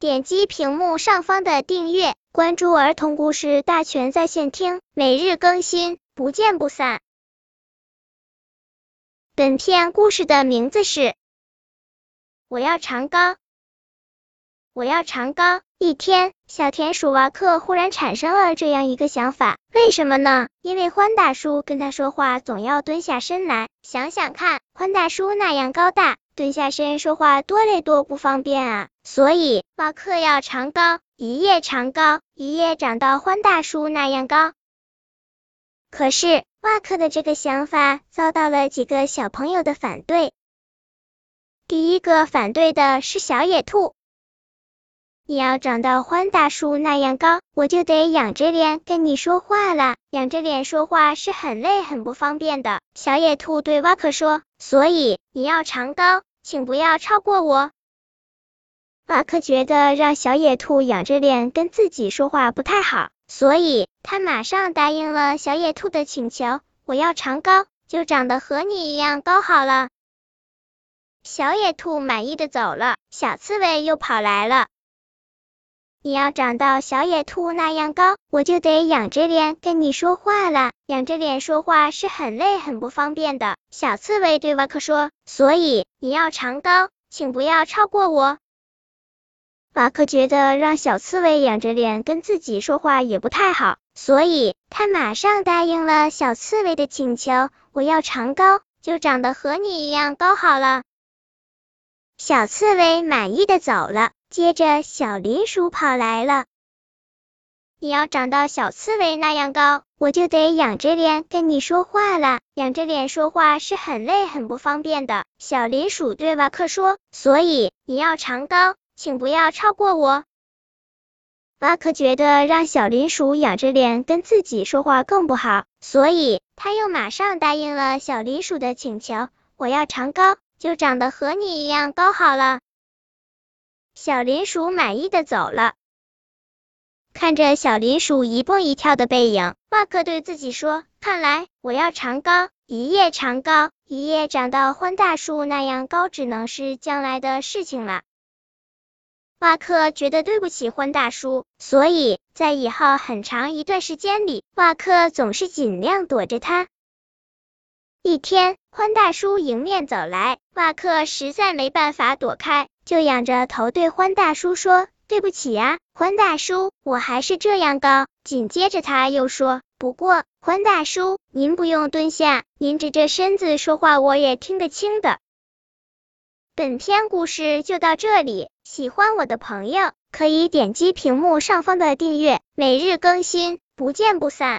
点击屏幕上方的订阅，关注儿童故事大全在线听，每日更新，不见不散。本片故事的名字是《我要长高》。我要长高。一天，小田鼠瓦克忽然产生了这样一个想法，为什么呢？因为欢大叔跟他说话总要蹲下身来。想想看，欢大叔那样高大，蹲下身说话多累多不方便啊！所以，瓦克要长高，一夜长高，一夜长到欢大叔那样高。可是，瓦克的这个想法遭到了几个小朋友的反对。第一个反对的是小野兔。你要长到欢大叔那样高，我就得仰着脸跟你说话了。仰着脸说话是很累很不方便的。小野兔对蛙克说，所以你要长高，请不要超过我。瓦克觉得让小野兔仰着脸跟自己说话不太好，所以他马上答应了小野兔的请求。我要长高，就长得和你一样高好了。小野兔满意的走了，小刺猬又跑来了。你要长到小野兔那样高，我就得仰着脸跟你说话了。仰着脸说话是很累很不方便的。小刺猬对瓦克说，所以你要长高，请不要超过我。瓦克觉得让小刺猬仰着脸跟自己说话也不太好，所以他马上答应了小刺猬的请求。我要长高，就长得和你一样高好了。小刺猬满意的走了。接着，小林鼠跑来了。你要长到小刺猬那样高，我就得仰着脸跟你说话了。仰着脸说话是很累很不方便的。小林鼠对瓦克说，所以你要长高，请不要超过我。瓦克觉得让小林鼠仰着脸跟自己说话更不好，所以他又马上答应了小林鼠的请求。我要长高，就长得和你一样高好了。小林鼠满意的走了，看着小林鼠一蹦一跳的背影，瓦克对自己说：“看来我要长高，一夜长高，一夜长到欢大树那样高，只能是将来的事情了。”瓦克觉得对不起欢大叔，所以在以后很长一段时间里，瓦克总是尽量躲着他。一天，欢大叔迎面走来，瓦克实在没办法躲开。就仰着头对欢大叔说：“对不起啊，欢大叔，我还是这样高。”紧接着他又说：“不过，欢大叔，您不用蹲下，您直着身子说话，我也听得清的。”本篇故事就到这里，喜欢我的朋友可以点击屏幕上方的订阅，每日更新，不见不散。